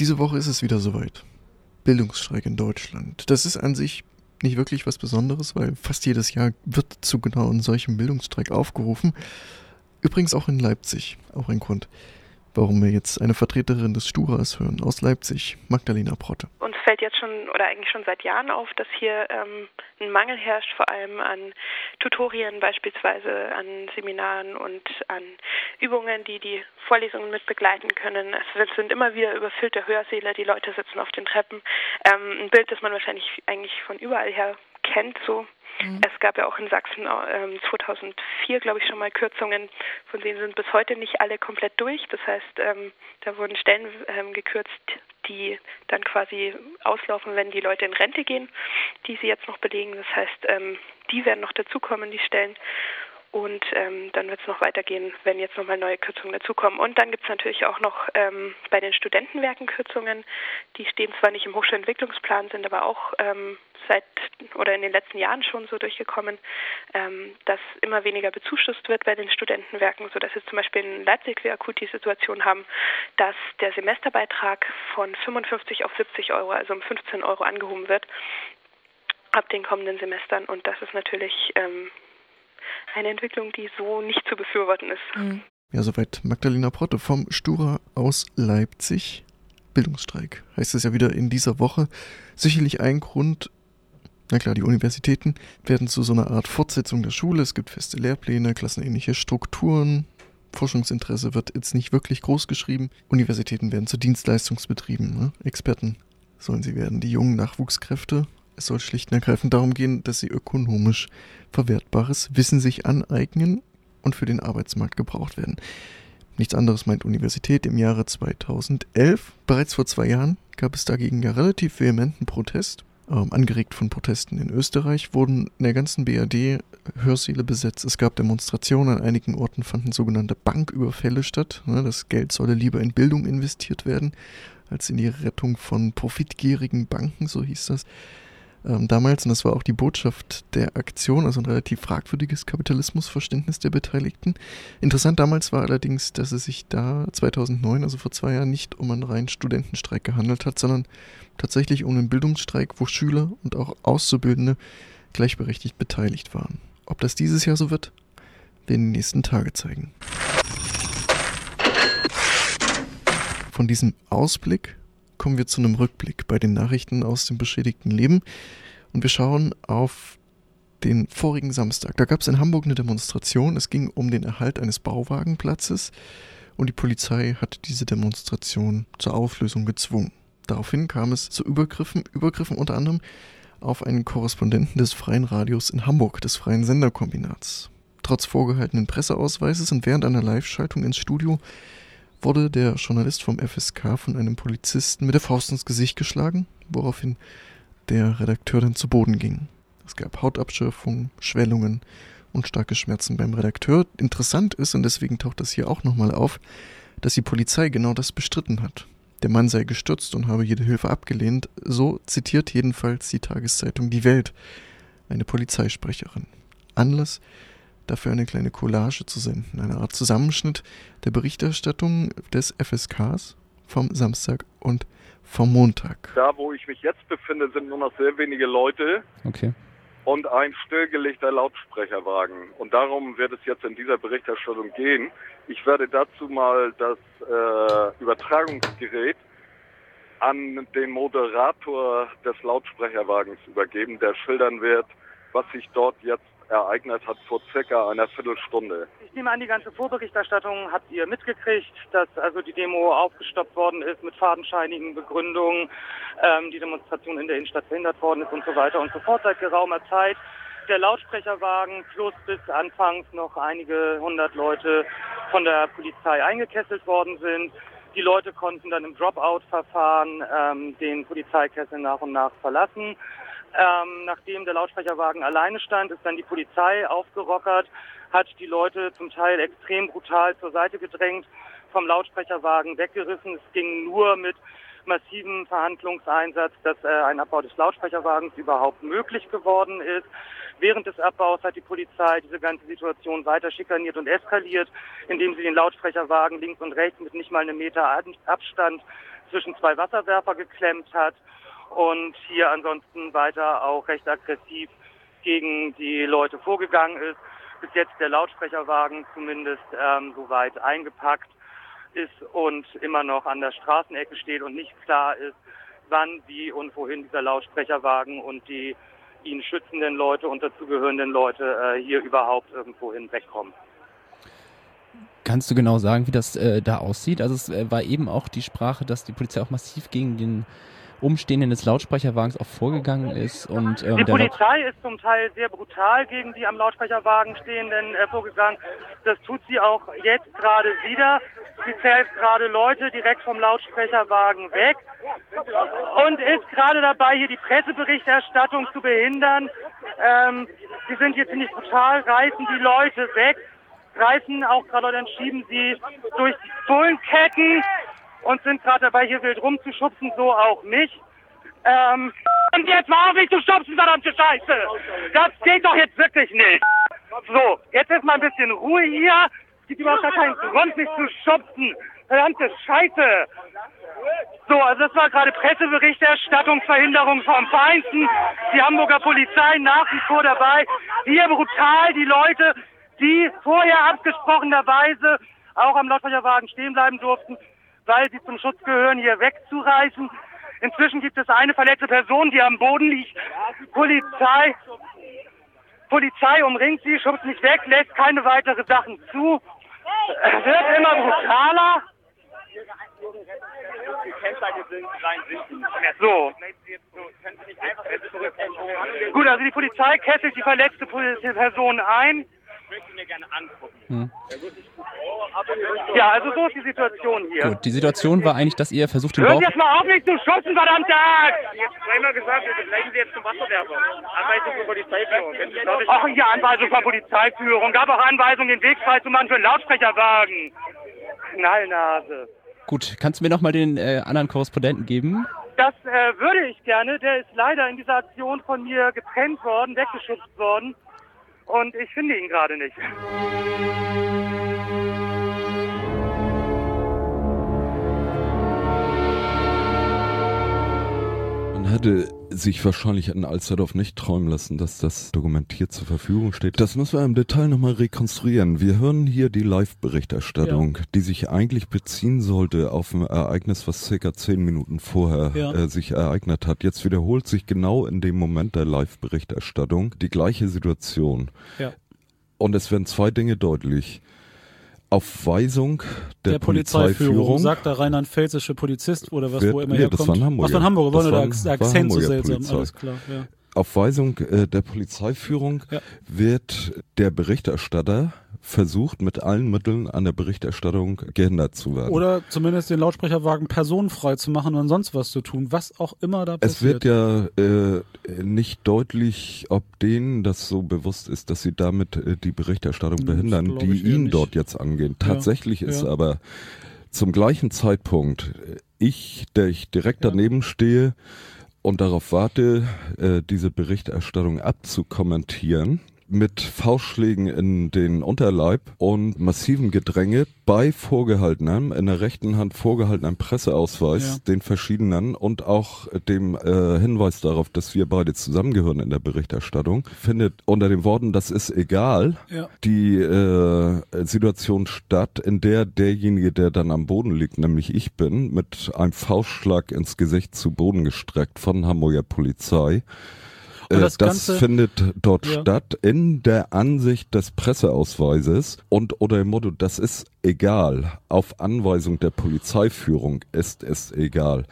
Diese Woche ist es wieder soweit. Bildungsstreik in Deutschland. Das ist an sich nicht wirklich was Besonderes, weil fast jedes Jahr wird zu genau einem solchen Bildungsstreik aufgerufen. Übrigens auch in Leipzig. Auch ein Grund, warum wir jetzt eine Vertreterin des Sturas hören aus Leipzig, Magdalena Protte. Uns fällt jetzt schon oder eigentlich schon seit Jahren auf, dass hier ähm, ein Mangel herrscht, vor allem an Tutorien beispielsweise, an Seminaren und an Übungen, die die Vorlesungen mit begleiten können. Es sind immer wieder überfüllte Hörsäle, die Leute sitzen auf den Treppen. Ähm, ein Bild, das man wahrscheinlich eigentlich von überall her kennt, so Mhm. Es gab ja auch in Sachsen ähm, 2004, glaube ich, schon mal Kürzungen, von denen sind bis heute nicht alle komplett durch. Das heißt, ähm, da wurden Stellen ähm, gekürzt, die dann quasi auslaufen, wenn die Leute in Rente gehen, die sie jetzt noch belegen. Das heißt, ähm, die werden noch dazukommen, die Stellen. Und ähm, dann wird es noch weitergehen, wenn jetzt nochmal neue Kürzungen dazukommen. Und dann gibt es natürlich auch noch ähm, bei den Studentenwerken Kürzungen. Die stehen zwar nicht im Hochschulentwicklungsplan, sind aber auch ähm, seit oder in den letzten Jahren schon so durchgekommen, ähm, dass immer weniger bezuschusst wird bei den Studentenwerken, sodass wir zum Beispiel in Leipzig wir akut die Situation haben, dass der Semesterbeitrag von 55 auf 70 Euro, also um 15 Euro angehoben wird ab den kommenden Semestern. Und das ist natürlich ähm, eine Entwicklung, die so nicht zu befürworten ist. Mhm. Ja, soweit Magdalena Protte vom Stura aus Leipzig. Bildungsstreik heißt es ja wieder in dieser Woche. Sicherlich ein Grund, na klar, die Universitäten werden zu so einer Art Fortsetzung der Schule. Es gibt feste Lehrpläne, klassenähnliche Strukturen. Forschungsinteresse wird jetzt nicht wirklich groß geschrieben. Universitäten werden zu Dienstleistungsbetrieben. Ne? Experten sollen sie werden, die jungen Nachwuchskräfte es soll schlicht und ergreifend darum gehen, dass sie ökonomisch verwertbares Wissen sich aneignen und für den Arbeitsmarkt gebraucht werden. Nichts anderes meint Universität im Jahre 2011. Bereits vor zwei Jahren gab es dagegen ja relativ vehementen Protest. Ähm, angeregt von Protesten in Österreich wurden in der ganzen BRD Hörsäle besetzt. Es gab Demonstrationen. An einigen Orten fanden sogenannte Banküberfälle statt. Ne, das Geld solle lieber in Bildung investiert werden als in die Rettung von profitgierigen Banken, so hieß das ähm, damals, und das war auch die Botschaft der Aktion, also ein relativ fragwürdiges Kapitalismusverständnis der Beteiligten. Interessant damals war allerdings, dass es sich da 2009, also vor zwei Jahren, nicht um einen reinen Studentenstreik gehandelt hat, sondern tatsächlich um einen Bildungsstreik, wo Schüler und auch Auszubildende gleichberechtigt beteiligt waren. Ob das dieses Jahr so wird, werden die nächsten Tage zeigen. Von diesem Ausblick kommen wir zu einem Rückblick bei den Nachrichten aus dem beschädigten Leben. Und wir schauen auf den vorigen Samstag. Da gab es in Hamburg eine Demonstration. Es ging um den Erhalt eines Bauwagenplatzes und die Polizei hat diese Demonstration zur Auflösung gezwungen. Daraufhin kam es zu Übergriffen, Übergriffen unter anderem auf einen Korrespondenten des Freien Radios in Hamburg, des Freien Senderkombinats. Trotz vorgehaltenen Presseausweises und während einer Live-Schaltung ins Studio wurde der Journalist vom FSK von einem Polizisten mit der Faust ins Gesicht geschlagen, woraufhin der Redakteur dann zu Boden ging. Es gab Hautabschürfungen, Schwellungen und starke Schmerzen beim Redakteur. Interessant ist, und deswegen taucht das hier auch nochmal auf, dass die Polizei genau das bestritten hat. Der Mann sei gestürzt und habe jede Hilfe abgelehnt. So zitiert jedenfalls die Tageszeitung Die Welt eine Polizeisprecherin. Anlass dafür eine kleine Collage zu senden, eine Art Zusammenschnitt der Berichterstattung des FSKs vom Samstag und vom Montag. Da, wo ich mich jetzt befinde, sind nur noch sehr wenige Leute. Okay. Und ein stillgelegter Lautsprecherwagen. Und darum wird es jetzt in dieser Berichterstattung gehen. Ich werde dazu mal das äh, Übertragungsgerät an den Moderator des Lautsprecherwagens übergeben, der schildern wird, was sich dort jetzt ereignet hat vor circa einer Viertelstunde. Ich nehme an, die ganze Vorberichterstattung habt ihr mitgekriegt, dass also die Demo aufgestoppt worden ist mit fadenscheinigen Begründungen, ähm, die Demonstration in der Innenstadt verhindert worden ist und so weiter und so fort seit geraumer Zeit. Der Lautsprecherwagen plus bis anfangs noch einige hundert Leute von der Polizei eingekesselt worden sind. Die Leute konnten dann im Dropout-Verfahren ähm, den Polizeikessel nach und nach verlassen. Ähm, nachdem der Lautsprecherwagen alleine stand, ist dann die Polizei aufgerockert, hat die Leute zum Teil extrem brutal zur Seite gedrängt, vom Lautsprecherwagen weggerissen. Es ging nur mit massivem Verhandlungseinsatz, dass äh, ein Abbau des Lautsprecherwagens überhaupt möglich geworden ist. Während des Abbaus hat die Polizei diese ganze Situation weiter schikaniert und eskaliert, indem sie den Lautsprecherwagen links und rechts mit nicht mal einem Meter Abstand zwischen zwei Wasserwerfer geklemmt hat und hier ansonsten weiter auch recht aggressiv gegen die Leute vorgegangen ist. Bis jetzt der Lautsprecherwagen zumindest ähm, soweit eingepackt ist und immer noch an der Straßenecke steht und nicht klar ist, wann, wie und wohin dieser Lautsprecherwagen und die ihn schützenden Leute und dazugehörenden Leute äh, hier überhaupt irgendwo hinwegkommen. Kannst du genau sagen, wie das äh, da aussieht? Also es äh, war eben auch die Sprache, dass die Polizei auch massiv gegen den Umstehenden des Lautsprecherwagens auch vorgegangen ist. Und, ähm, die Polizei ist zum Teil sehr brutal gegen die am Lautsprecherwagen Stehenden äh, vorgegangen. Das tut sie auch jetzt gerade wieder. Sie zählt gerade Leute direkt vom Lautsprecherwagen weg und ist gerade dabei, hier die Presseberichterstattung zu behindern. Ähm, sie sind jetzt ziemlich brutal, reißen die Leute weg, reißen auch gerade, dann schieben sie durch die Bullenketten und sind gerade dabei, hier wild rumzuschubsen, so auch mich. Ähm, und jetzt mal auf mich zu schubsen, verdammte Scheiße! Das geht doch jetzt wirklich nicht! So, jetzt ist mal ein bisschen Ruhe hier. Es gibt überhaupt gar keinen Grund, mich zu schubsen. Verdammte Scheiße! So, also das war gerade Presseberichterstattungsverhinderung vom Feinsten. Die Hamburger Polizei nach wie vor dabei. Hier brutal die Leute, die vorher abgesprochenerweise auch am Lautsprecherwagen stehen bleiben durften, weil sie zum Schutz gehören, hier wegzureißen. Inzwischen gibt es eine verletzte Person, die am Boden liegt. Polizei, Polizei umringt sie, schubst nicht weg, lässt keine weiteren Sachen zu. Es wird immer brutaler. So. Gut, also die Polizei kesselt die verletzte Person ein möchte mir gerne angucken. Hm. Ja, also so ist die Situation hier. Gut, die Situation war eigentlich, dass ihr versucht, den Bauch... Hören Sie jetzt mal auf, mich zu schubsen, verdammte Axt! Jetzt zweimal gesagt, wir begleiten Sie jetzt zum Wasserwerfer. Anweisung für Polizeiführung. Ach ja, Anweisung für Polizeiführung. Gab auch Anweisung, den Weg frei zu machen für einen Lautsprecherwagen. Knallnase. Gut, kannst du mir nochmal den äh, anderen Korrespondenten geben? Das äh, würde ich gerne. Der ist leider in dieser Aktion von mir getrennt worden, weggeschubst worden und ich finde ihn gerade nicht. Man hätte sich wahrscheinlich in Alsterdorf nicht träumen lassen, dass das dokumentiert zur Verfügung steht. Das müssen wir im Detail nochmal rekonstruieren. Wir hören hier die Live-Berichterstattung, ja. die sich eigentlich beziehen sollte auf ein Ereignis, was circa zehn Minuten vorher ja. äh, sich ereignet hat. Jetzt wiederholt sich genau in dem Moment der Live-Berichterstattung die gleiche Situation. Ja. Und es werden zwei Dinge deutlich. Auf Weisung der, der Polizeiführung, Polizeiführung sagt der rheinland-pfälzische Polizist oder was, wird, wo immer nee, herkommt. Das war in Hamburg. Ach, von Hamburg, war nur der Akzent so seltsam, Polizei. alles klar. Ja. Auf Weisung äh, der Polizeiführung ja. wird der Berichterstatter versucht, mit allen Mitteln an der Berichterstattung gehindert zu werden. Oder zumindest den Lautsprecherwagen personenfrei zu machen und sonst was zu tun, was auch immer da passiert. Es wird ja äh, nicht deutlich, ob denen das so bewusst ist, dass sie damit äh, die Berichterstattung das behindern, die ihn nicht. dort jetzt angehen. Tatsächlich ja. ist ja. aber zum gleichen Zeitpunkt äh, ich, der ich direkt ja. daneben stehe, und darauf warte, äh, diese Berichterstattung abzukommentieren mit Faustschlägen in den Unterleib und massivem Gedränge bei vorgehaltenem, in der rechten Hand vorgehaltenem Presseausweis, ja. den verschiedenen und auch dem äh, Hinweis darauf, dass wir beide zusammengehören in der Berichterstattung, findet unter den Worten, das ist egal, ja. die äh, Situation statt, in der derjenige, der dann am Boden liegt, nämlich ich bin, mit einem Faustschlag ins Gesicht zu Boden gestreckt von Hamburger Polizei, das, das findet dort ja. statt in der Ansicht des Presseausweises und oder im Motto, das ist egal. Auf Anweisung der Polizeiführung ist es egal.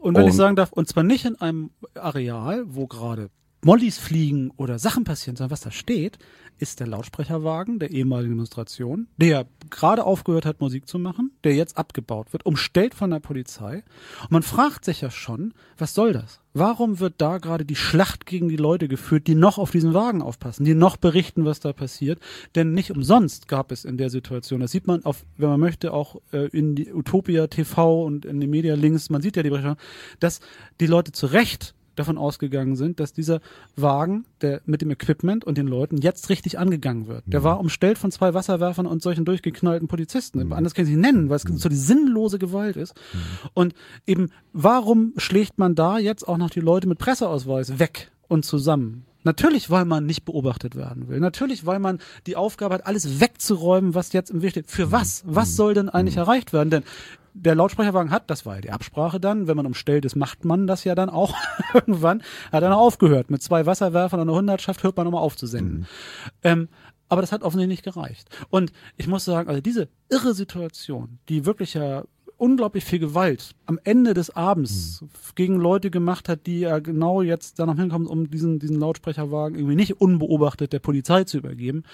Und wenn und, ich sagen darf, und zwar nicht in einem Areal, wo gerade Mollys fliegen oder Sachen passieren, sondern was da steht, ist der Lautsprecherwagen der ehemaligen Demonstration, der gerade aufgehört hat, Musik zu machen, der jetzt abgebaut wird, umstellt von der Polizei. Und man fragt sich ja schon, was soll das? Warum wird da gerade die Schlacht gegen die Leute geführt, die noch auf diesen Wagen aufpassen, die noch berichten, was da passiert? Denn nicht umsonst gab es in der Situation, das sieht man auf, wenn man möchte, auch äh, in die Utopia TV und in den Media Links, man sieht ja die Berichte, dass die Leute zu Recht davon ausgegangen sind, dass dieser Wagen der, mit dem Equipment und den Leuten jetzt richtig angegangen wird. Der mhm. war umstellt von zwei Wasserwerfern und solchen durchgeknallten Polizisten. Mhm. Anders kann ich sie nennen, weil es mhm. so die sinnlose Gewalt ist. Und eben, warum schlägt man da jetzt auch noch die Leute mit Presseausweis weg und zusammen? Natürlich, weil man nicht beobachtet werden will. Natürlich, weil man die Aufgabe hat, alles wegzuräumen, was jetzt im Weg steht. Für was? Was soll denn eigentlich erreicht werden? Denn der Lautsprecherwagen hat, das war ja die Absprache dann, wenn man umstellt ist, macht man das ja dann auch irgendwann, hat dann aufgehört. Mit zwei Wasserwerfern und einer Hundertschaft hört man nochmal auf zu senden. Mhm. Ähm, aber das hat offensichtlich nicht gereicht. Und ich muss sagen, also diese irre Situation, die wirklich ja unglaublich viel Gewalt am Ende des Abends mhm. gegen Leute gemacht hat, die ja genau jetzt da noch hinkommen, um diesen, diesen Lautsprecherwagen irgendwie nicht unbeobachtet der Polizei zu übergeben.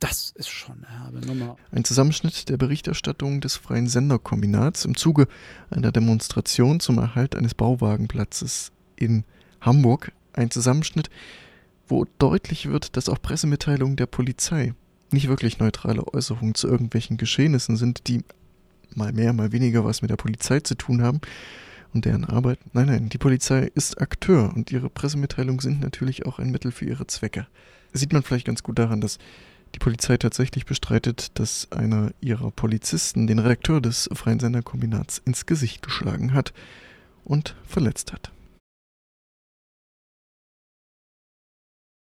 Das ist schon eine herbe Nummer. Ein Zusammenschnitt der Berichterstattung des Freien Senderkombinats im Zuge einer Demonstration zum Erhalt eines Bauwagenplatzes in Hamburg. Ein Zusammenschnitt, wo deutlich wird, dass auch Pressemitteilungen der Polizei nicht wirklich neutrale Äußerungen zu irgendwelchen Geschehnissen sind, die mal mehr, mal weniger was mit der Polizei zu tun haben und deren Arbeit. Nein, nein, die Polizei ist Akteur und ihre Pressemitteilungen sind natürlich auch ein Mittel für ihre Zwecke. Das sieht man vielleicht ganz gut daran, dass die Polizei tatsächlich bestreitet, dass einer ihrer Polizisten den Redakteur des Freien Senderkombinats ins Gesicht geschlagen hat und verletzt hat.